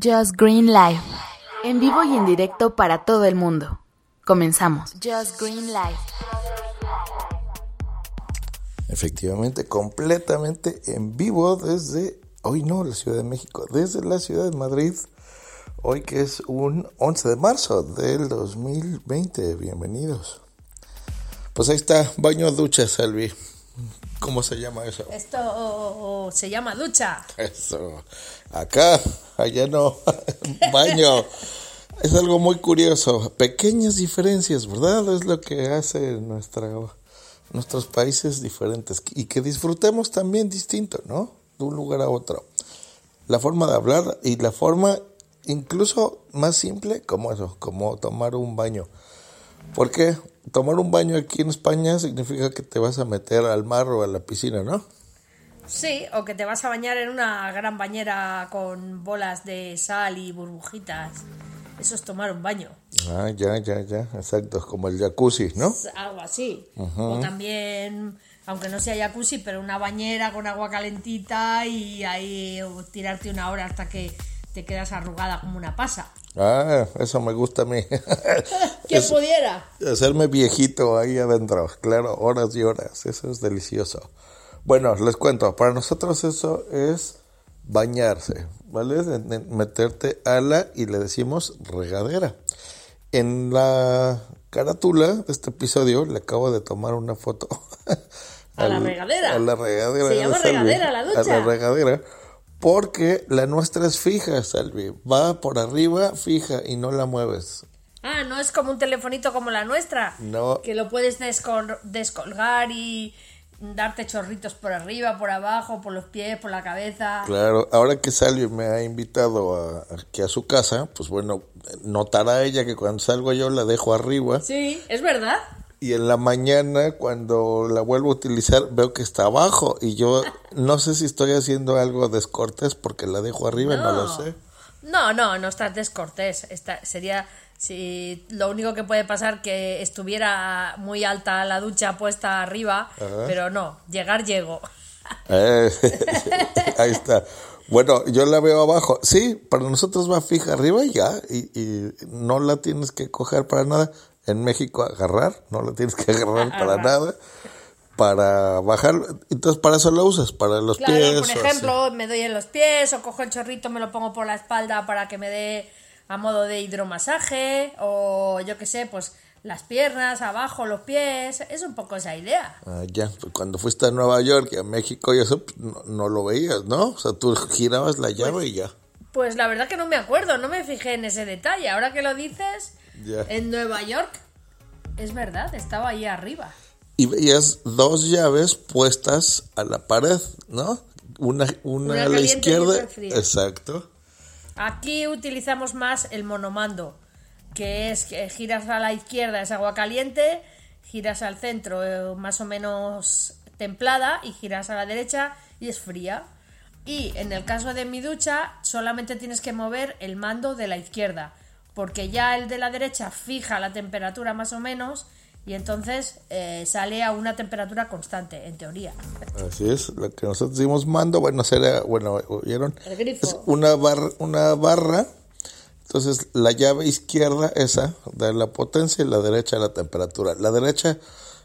Just Green Live. En vivo y en directo para todo el mundo. Comenzamos. Just Green Live. Efectivamente, completamente en vivo desde, hoy no, la Ciudad de México, desde la Ciudad de Madrid, hoy que es un 11 de marzo del 2020. Bienvenidos. Pues ahí está, baño ducha, Salvi. ¿Cómo se llama eso? Esto se llama ducha. Eso. Acá, allá no. baño. Es algo muy curioso. Pequeñas diferencias, ¿verdad? Es lo que hace nuestra, nuestros países diferentes. Y que disfrutemos también distinto, ¿no? De un lugar a otro. La forma de hablar y la forma incluso más simple como eso, como tomar un baño. ¿Por qué? tomar un baño aquí en España significa que te vas a meter al mar o a la piscina, ¿no? Sí, o que te vas a bañar en una gran bañera con bolas de sal y burbujitas. Eso es tomar un baño. Ah, ya, ya, ya, exacto, como el jacuzzi, ¿no? Algo así. O también, aunque no sea jacuzzi, pero una bañera con agua calentita y ahí tirarte una hora hasta que te quedas arrugada como una pasa. Ah, eso me gusta a mí. ¿Quién pudiera? Hacerme viejito ahí adentro, claro, horas y horas, eso es delicioso. Bueno, les cuento, para nosotros eso es bañarse, ¿vale? Meterte a la, y le decimos regadera. En la carátula de este episodio le acabo de tomar una foto. ¿A la regadera? A la regadera. Se llama regadera la ducha. A la regadera porque la nuestra es fija, Salvi. Va por arriba fija y no la mueves. Ah, no es como un telefonito como la nuestra. No. Que lo puedes descolgar y darte chorritos por arriba, por abajo, por los pies, por la cabeza. Claro, ahora que Salvi me ha invitado a, aquí a su casa, pues bueno, notará ella que cuando salgo yo la dejo arriba. Sí, es verdad y en la mañana cuando la vuelvo a utilizar veo que está abajo y yo no sé si estoy haciendo algo descortés porque la dejo arriba, no, lo sé. No, no, no estás descortés. sería si lo único que puede pasar que estuviera muy alta la ducha puesta arriba, pero no, llegar llego. Eh, ahí está. Bueno, yo la veo abajo. Sí, para nosotros va fija arriba y ya, y, y no la tienes que coger para nada en México agarrar, no lo tienes que agarrar para nada, para bajar, entonces para eso lo usas, para los pies. Por ejemplo, me doy en los pies o cojo el chorrito, me lo pongo por la espalda para que me dé a modo de hidromasaje o yo qué sé, pues las piernas, abajo, los pies, es un poco esa idea. Ah, ya, pues cuando fuiste a Nueva York y a México y eso, pues, no, lo veías, ¿no? O sea, tú girabas la llave pues y ya. Pues la verdad que no me acuerdo, no me fijé en ese detalle. Ahora que lo dices, en Nueva York, es verdad, estaba ahí arriba. Y veías dos llaves puestas a la pared, ¿no? Una, una, a la izquierda. Exacto. Aquí utilizamos más el monomando, que es que giras a la izquierda es agua caliente, giras al centro eh, más o menos templada y giras a la derecha y es fría. Y en el caso de mi ducha solamente tienes que mover el mando de la izquierda porque ya el de la derecha fija la temperatura más o menos y entonces eh, sale a una temperatura constante, en teoría. Así es, lo que nosotros decimos mando, bueno, será, bueno, ¿vieron? El grifo. Es una, barra, una barra, entonces la llave izquierda, esa, da la potencia y la derecha la temperatura. La derecha,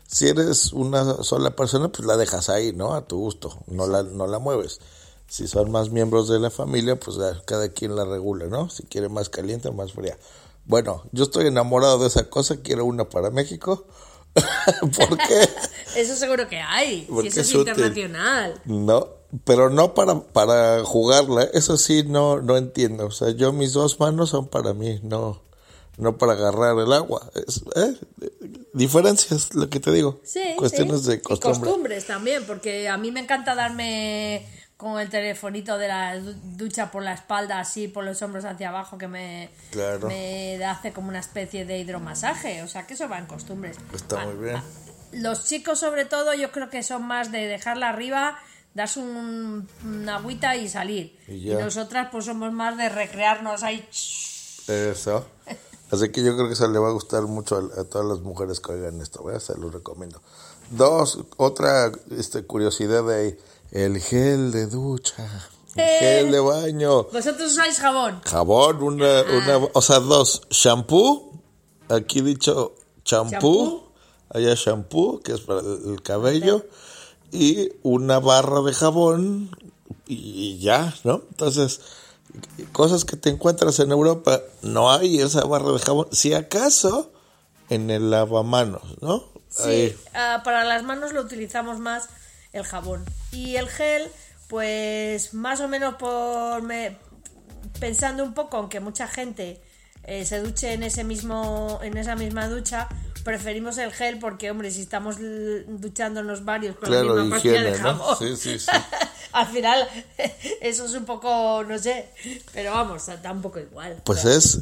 si eres una sola persona, pues la dejas ahí, ¿no? A tu gusto, no, la, no la mueves si son más miembros de la familia, pues cada quien la regula, ¿no? Si quiere más caliente o más fría. Bueno, yo estoy enamorado de esa cosa, quiero una para México. ¿Por qué? eso seguro que hay, si eso es, internacional. No, pero no para, para jugarla, eso sí no, no entiendo. O sea, yo mis dos manos son para mí, no, no para agarrar el agua. Es, ¿eh? Diferencias, lo que te digo. Sí, Cuestiones de costumbre. Y costumbres también, porque a mí me encanta darme con el telefonito de la ducha por la espalda, así por los hombros hacia abajo, que me, me hace como una especie de hidromasaje. O sea, que eso va en costumbres. Está muy bien. Los chicos, sobre todo, yo creo que son más de dejarla arriba, darse un, una agüita y salir. Y, nosotras, pues somos más de recrearnos ahí. Eso. Así que yo creo que eso le va a gustar mucho a, todas las mujeres que oigan esto, ¿verdad? se lo recomiendo. Dos, otra este, curiosidad de ahí el gel de ducha. Gel de baño. Vosotros usáis jabón. Jabón, una, una, o sea, dos. Shampoo, aquí dicho champú, allá shampoo, que es para el el cabello, y una barra de jabón, y ya, ¿no? Entonces, cosas que te encuentras en Europa, no hay esa barra de jabón. Si acaso, en el lavamanos, ¿no? Sí, ah, para las manos lo utilizamos más el jabón. Y el gel, pues más o menos por me- pensando un poco, aunque mucha gente eh, se duche en ese mismo, en esa misma ducha, preferimos el gel porque, hombre, si estamos duchándonos varios con Claro, la misma pastilla de higiene, ¿no? jabón, Sí, sí, sí. al final eso es un poco, no sé, pero vamos, da un poco igual. Pues es,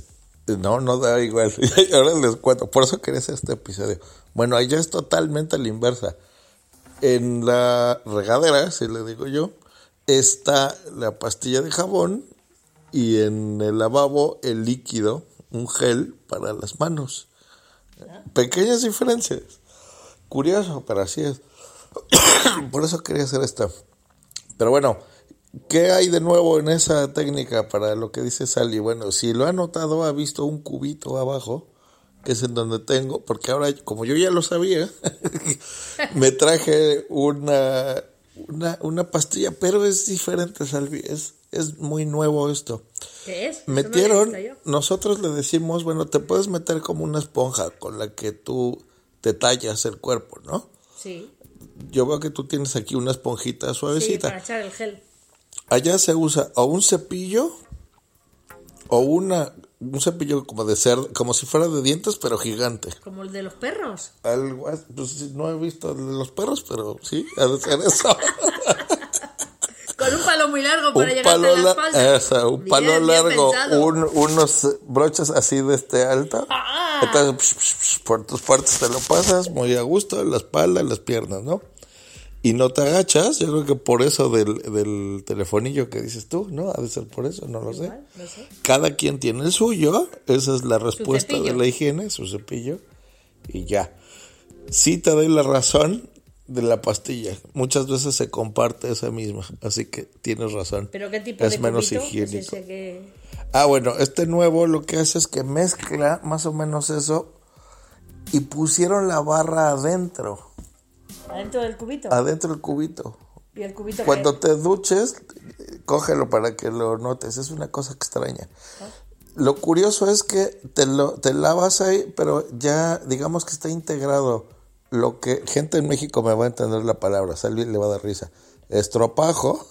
no, no da igual. Ahora les cuento, por eso quería hacer este episodio. Bueno, allá es totalmente a la inversa. En la regadera, si le digo yo, está la pastilla de jabón y en el lavabo el líquido, un gel para las manos. Pequeñas diferencias. Curioso, pero así es. por eso quería hacer esto. Pero bueno, ¿qué hay de nuevo en esa técnica para lo que dice Sally? Bueno, si lo ha notado, ha visto un cubito abajo, que es en donde tengo, porque ahora, como yo ya lo sabía, me traje una, una, una pastilla, pero es diferente, Salvi, es, es muy nuevo esto. ¿Qué es? No Metieron, nosotros le decimos, bueno, te puedes meter como una esponja con la que tú te tallas el cuerpo, ¿no? Sí, Yo veo que tú tienes aquí una esponjita sí, suavecita. para echar el gel. Allá se usa o un cepillo o una un cepillo como de cerdo, como si fuera de dientes, pero gigante. Como el de los perros. Algo, pues no he visto el de los perros, pero sí, ha de ser eso. Con un palo muy largo para un llegar palo, a la espalda. un Bien, palo bien largo, un- unos broches así de este alto. Ah. Entonces, psh, psh, psh, por tus partes te lo pasas muy a gusto, la espalda, las piernas, ¿no? Y no te agachas, yo creo que por eso del, del telefonillo que dices tú, ¿no? Ha de ser por eso, no lo sé. Igual, no sé. Cada quien tiene el suyo, esa es la respuesta de la higiene, su cepillo, y ya. Sí te doy la razón de la pastilla. Muchas veces se comparte esa misma, así que tienes razón. ¿Pero qué tipo es de menos cubito es higiénico. ese que- Ah, bueno, este nuevo lo que hace es que mezcla más o menos eso y pusieron la barra adentro, ¿Adentro del cubito? adentro del cubito. ¿Y el cubito qué? Cuando te duches, cógelo para que lo notes. Es una cosa extraña. Lo curioso es que te, lo, te lavas ahí, pero ya digamos que está integrado. Lo que gente en México me va a entender la palabra, Salvi le va a dar risa. Estropajo.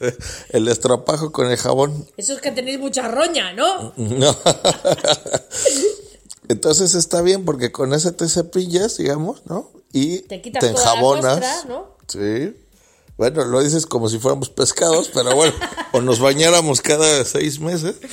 el estropajo con el jabón. Eso es que tenéis mucha roña, ¿no? No. Entonces está bien porque con ese te cepillas, digamos, ¿no? Y Te quitas te toda la enjabonas. costra, ¿no? Sí. Bueno, lo dices como si fuéramos pescados, pero bueno, o nos bañáramos cada seis meses.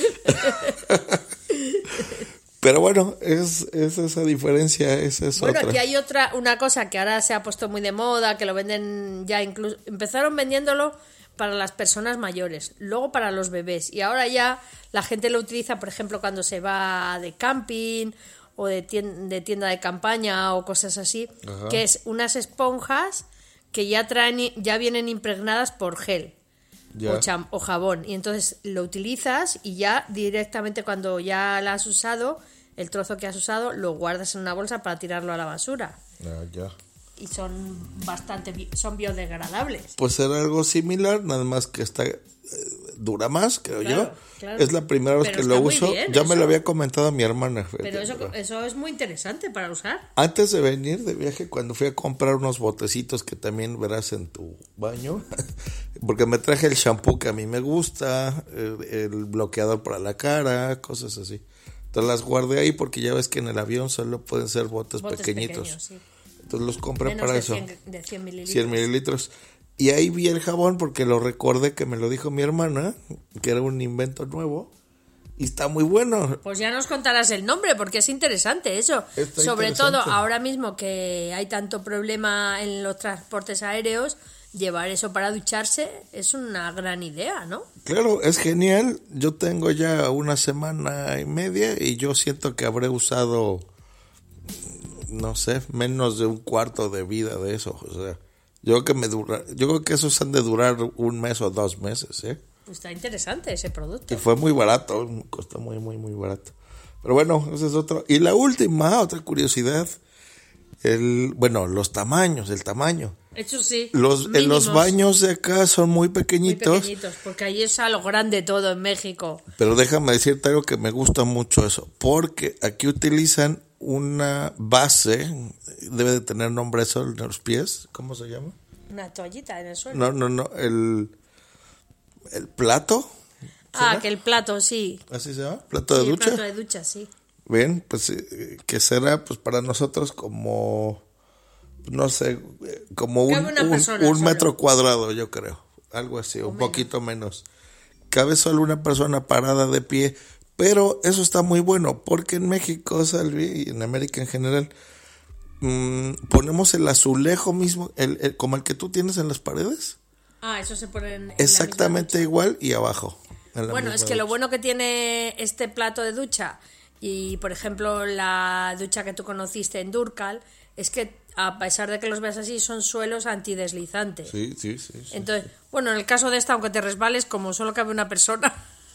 Pero bueno, es, es esa diferencia, es Bueno, otra. aquí hay otra, una cosa que ahora se ha puesto muy de moda, que lo venden ya incluso, empezaron vendiéndolo para las personas mayores, luego para los bebés, y ahora ya la gente lo utiliza, por ejemplo, cuando se va de camping o de tienda de, tienda de campaña o cosas así, que es unas esponjas que ya traen, ya vienen impregnadas por gel Ya. o, cham- o jabón. Y entonces lo utilizas y ya directamente cuando ya la has usado, el trozo que has usado, lo guardas en una bolsa para tirarlo a la basura. Ah, ya. Y son bastante, son biodegradables. Pues era algo similar, nada más que está eh, dura más, creo Claro, yo. claro. Es la primera vez Pero que lo uso. bien ya me eso. lo había comentado mi hermana. Pero eso, eso es muy interesante para usar. Antes de venir de viaje, cuando fui a comprar unos botecitos que también verás en tu baño, porque me traje el shampoo que a mí me gusta, el, el bloqueador para la cara, cosas así. Entonces las guardé ahí porque ya ves que en el avión solo pueden ser botes, Botes pequeñitos. pequeños, sí. Entonces los compré Menos para de eso. 100, de 100 mililitros. 100 mililitros. Y ahí vi el jabón porque lo recordé que me lo dijo mi hermana, que era un invento nuevo. Y está muy bueno. Pues ya nos contarás el nombre, porque es interesante eso. Está Sobre interesante. todo ahora mismo que hay tanto problema en los transportes aéreos, llevar eso para ducharse es una gran idea, ¿no? Claro, es genial. Yo tengo ya una semana y media y yo siento que habré usado, no sé, menos de un cuarto de vida de eso. O sea, Yo creo que me dura, yo creo que esos han de durar un mes o dos meses, ¿eh? Pues está interesante ese producto. Y fue muy barato, costó muy, muy, muy barato. Pero bueno, ese es otro. Y la última, otra curiosidad, el, bueno, los tamaños, el tamaño. Eso sí. Los, en los baños de acá son muy muy pequeñitos, pequeñitos, porque ahí es a lo grande todo en México. pero déjame decirte algo que me gusta mucho eso, porque aquí utilizan una base, debe de tener nombre eso en los pies, ¿cómo se llama? Una toallita en el suelo. No, no, no, el, el plato, ah, que el plato, sí. así se llama, plato de Sí, el ducha. plato de ducha, sí. Bien, pues eh, que será pues para nosotros como no sé, como un, un- metro cuadrado, yo creo, algo así, un poquito menos. Cabe solo una persona parada de pie, pero eso está muy bueno porque en México, Salvi, y en América en general, mm, ponemos el azulejo mismo, el, el- como el que tú tienes en las paredes, Ah, eso se pone en, exactamente igual y abajo. Bueno, es que lo bueno que tiene este plato de ducha y, por ejemplo, la ducha que tú conociste en Durcal es que, a pesar de que los veas así, son suelos antideslizantes. Sí, sí, sí. sí. Entonces, bueno, en el caso de esta, aunque te resbales, como solo cabe una persona,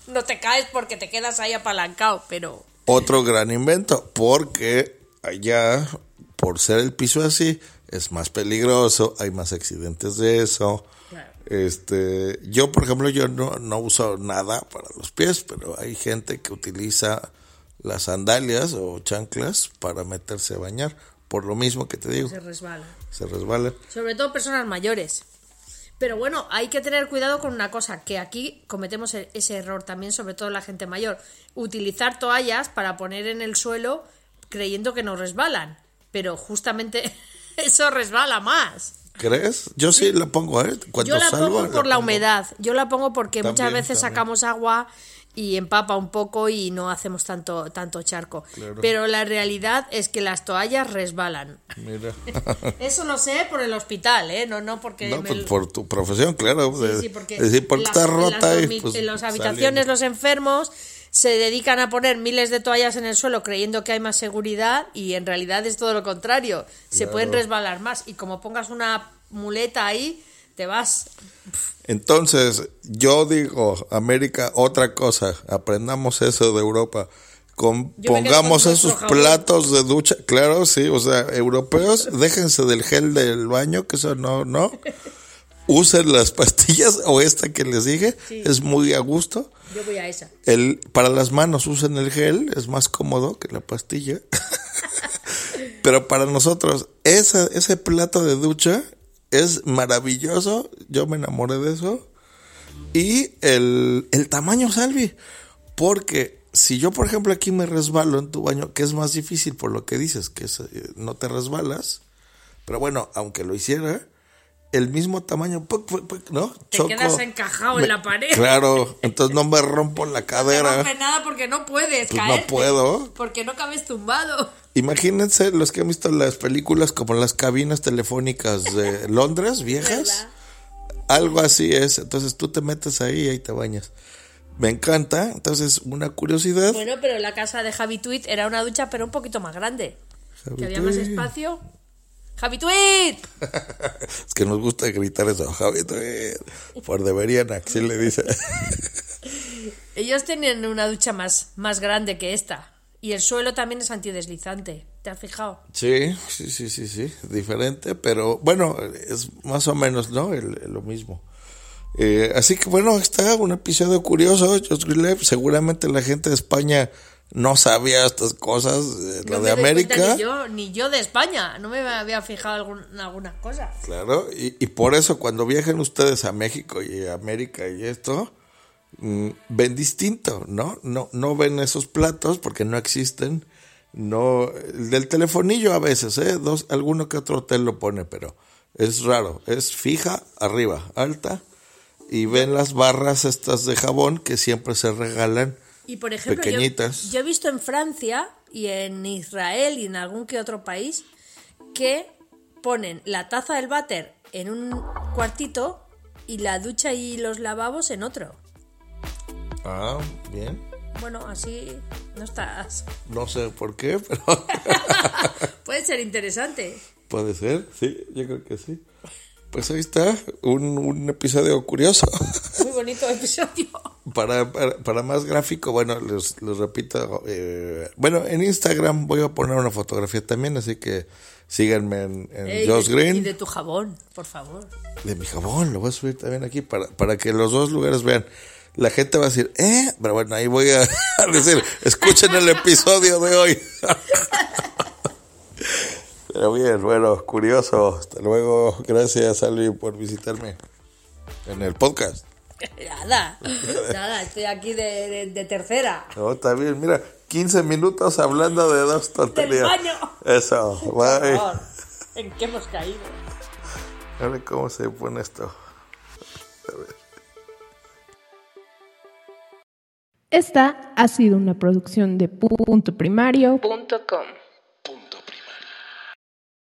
no te caes porque te quedas ahí apalancado, pero... Otro gran invento, porque allá, por ser el piso así, es más peligroso, hay más accidentes de eso. Claro. Este, yo, por ejemplo, yo no, no uso nada para los pies, pero hay gente que utiliza las sandalias o chanclas para meterse a bañar, por lo mismo que te digo, Se resbala. se resbalan. Sobre todo personas mayores. Pero bueno, hay que tener cuidado con una cosa, que aquí cometemos e- ese error también, sobre todo la gente mayor. Utilizar toallas para poner en el suelo creyendo que no resbalan. Pero justamente eso resbala más. ¿Crees? Yo sí la pongo, ¿eh? Cuando Yo la salgo, pongo por la humedad. Yo la pongo porque muchas veces también. sacamos agua y empapa un poco y no hacemos tanto, tanto charco. Claro. Pero la realidad es que las toallas resbalan. Mira. Eso lo sé por el hospital, ¿eh? No, no porque... No, me- pues por tu profesión, claro. Sí, porque es decir, porque las- está en rota las y pues, en las habitaciones los enfermos se dedican a poner miles de toallas en el suelo creyendo que hay más seguridad y en realidad es todo lo contrario. Se Claro. pueden resbalar más y como pongas una muleta ahí, te vas. Entonces, yo digo, América, otra cosa, aprendamos eso de Europa. Con- pongamos esos platos de ducha, claro, sí, o sea, europeos, déjense del gel del baño, que eso no, no. Usen las pastillas o esta que les dije, Sí. es muy a gusto. Yo voy a esa. El, para las manos usen el gel, es más cómodo que la pastilla. Pero para nosotros, esa, ese plato de ducha es maravilloso. Yo me enamoré de eso. Y el, el tamaño, Salvi. Porque si yo, por ejemplo, aquí me resbalo en tu baño, que es más difícil por lo que dices, que eh, no te resbalas. Pero bueno, aunque lo hiciera, el mismo tamaño, puc, puc, puc, ¿no? Te quedas encajado en la pared. Claro, entonces no me rompo la No cadera. rompe nada porque no puedes Pues no puedo. Porque no cabes tumbado. Imagínense los que han visto las películas como las cabinas telefónicas de Londres, viejas. ¿Verdad? Algo así es. Entonces tú te metes ahí y ahí te bañas. Me encanta. Entonces, una curiosidad. Bueno, pero la casa de Javi Tweet era una ducha, pero un poquito más grande. Javi que había más espacio. ¡Javi Tweet! es que nos gusta gritar eso. Javi, eh, por deberían, así le dice. Ellos tienen una ducha más, más grande que esta. Y el suelo también es antideslizante. ¿Te has fijado? sí, sí, sí, sí, sí. Diferente, pero bueno, es más o menos, ¿no? El- lo mismo. Eh, así que bueno, está un episodio curioso. Seguramente la gente de España no sabía estas cosas, eh, No de América. Ni yo, ni yo de España. No me había fijado algún- en algunas cosas. Claro, y, y por eso cuando viajen ustedes a México y a América y esto, mm, ven distinto, ¿no? No, no ven esos platos porque no existen. No, el del telefonillo a veces, ¿eh? Dos, alguno que otro hotel lo pone, pero es raro. Es fija, arriba, alta, y ven las barras estas de jabón que siempre se regalan. Y por ejemplo, yo- he visto en Francia y en Israel y en algún que otro país que ponen la taza del váter en un cuartito y la ducha y los lavabos en otro. Ah, bien. Bueno, así no estás. No sé por qué, pero Puede ser interesante. puede ser, sí, yo creo que sí. Pues ahí está, un, un episodio curioso. Muy bonito episodio. Para, para, para más gráfico, bueno, les, les repito, eh, bueno, en Instagram voy a poner una fotografía también, así que síganme en, en Ey, Josh de- Green. Y de tu jabón, por favor. De mi jabón, lo voy a subir también aquí para, para que los dos lugares vean. La gente va a decir, ¿eh? Pero bueno, ahí voy a, a decir, escuchen el episodio de hoy. Pero bien, bueno, curioso. Hasta luego. Gracias, Alvi, por visitarme en el podcast. Nada, nada, estoy aquí de, de- de tercera. No, está bien, mira, 15 minutos hablando de dos tonterías. baño. Eso, bye. Por favor, ¿En qué hemos caído? A ver cómo se pone esto. Esta ha sido una producción de punto primario. Punto com.